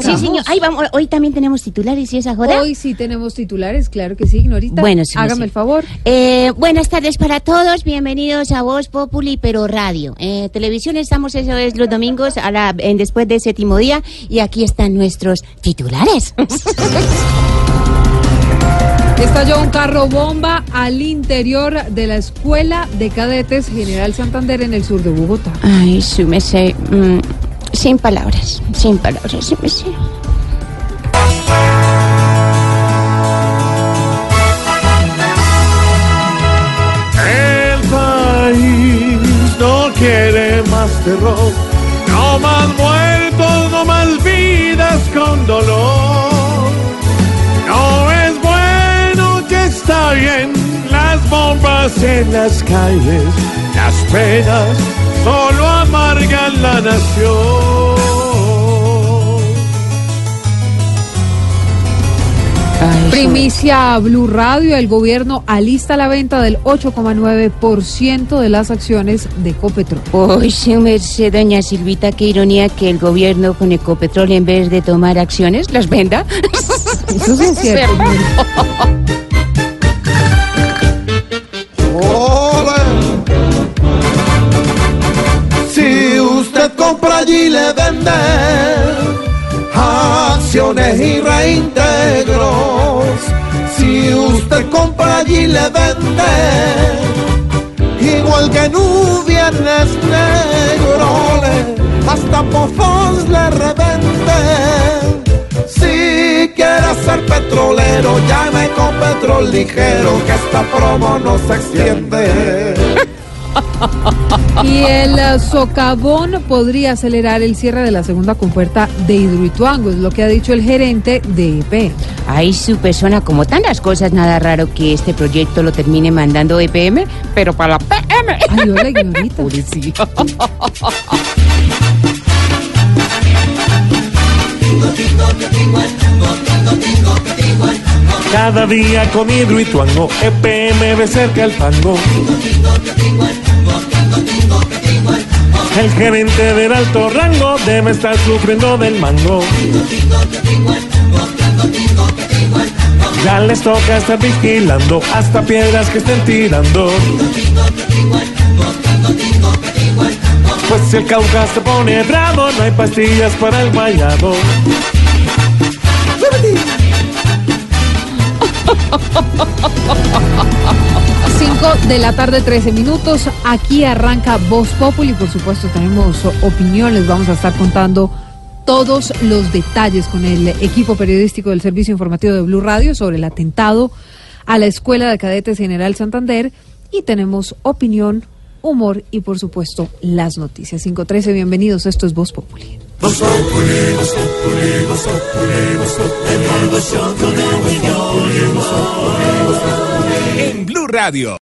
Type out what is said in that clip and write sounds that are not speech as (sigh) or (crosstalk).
Sí, señor. Ahí vamos. Hoy también tenemos titulares y esa joda. Hoy sí tenemos titulares, claro que sí, Ignorita. Bueno, sí, Hágame sí. el favor. Eh, buenas tardes para todos, bienvenidos a Voz Populi, pero radio. Eh, televisión estamos, eso es, los domingos a la, en, después del séptimo día y aquí están nuestros titulares. (laughs) Estalló un carro bomba al interior de la Escuela de Cadetes General Santander en el sur de Bogotá. Ay, sí, me sé. mm, sin palabras, sin palabras, sí sé. El país no quiere más terror, no más muertos, no más vidas con dolor. No es bueno que está bien las bombas en las calles, las penas solo amargan la nación. Primicia Blue Radio, el gobierno alista la venta del 8,9% de las acciones de Ecopetrol. Uy, sí, me sé, doña Silvita, qué ironía que el gobierno con Ecopetrol, en vez de tomar acciones, las venda. (laughs) Eso sí es cierto. Si usted compra allí le vende y reintegros. Si usted compra allí le vende igual que en un viernes negro, hasta pozos le revende. Si quiere ser petrolero, llame con petrol ligero, que esta promo no se extiende. (laughs) Y el socavón podría acelerar el cierre de la segunda compuerta de Hidroituango, es lo que ha dicho el gerente de EP. Ay, su persona, como tan las cosas, nada raro que este proyecto lo termine mandando EPM, pero para la PM. Ay, hola, (laughs) Ignorita. Cada día con Hidroituango, EPM de cerca el fango. El gerente del alto rango debe estar sufriendo del mango. Ya les toca estar vigilando hasta piedras que estén tirando. Pues si el Cauca se pone bravo, no hay pastillas para el guayabo. (laughs) 5 de la tarde, 13 minutos. Aquí arranca Voz Populi. Por supuesto, tenemos o- opiniones. Vamos a estar contando todos los detalles con el equipo periodístico del Servicio Informativo de Blue Radio sobre el atentado a la Escuela de Cadetes General Santander. Y tenemos opinión, humor y, por supuesto, las noticias. 513, bienvenidos. Esto es Voz Populi. En Blue Radio.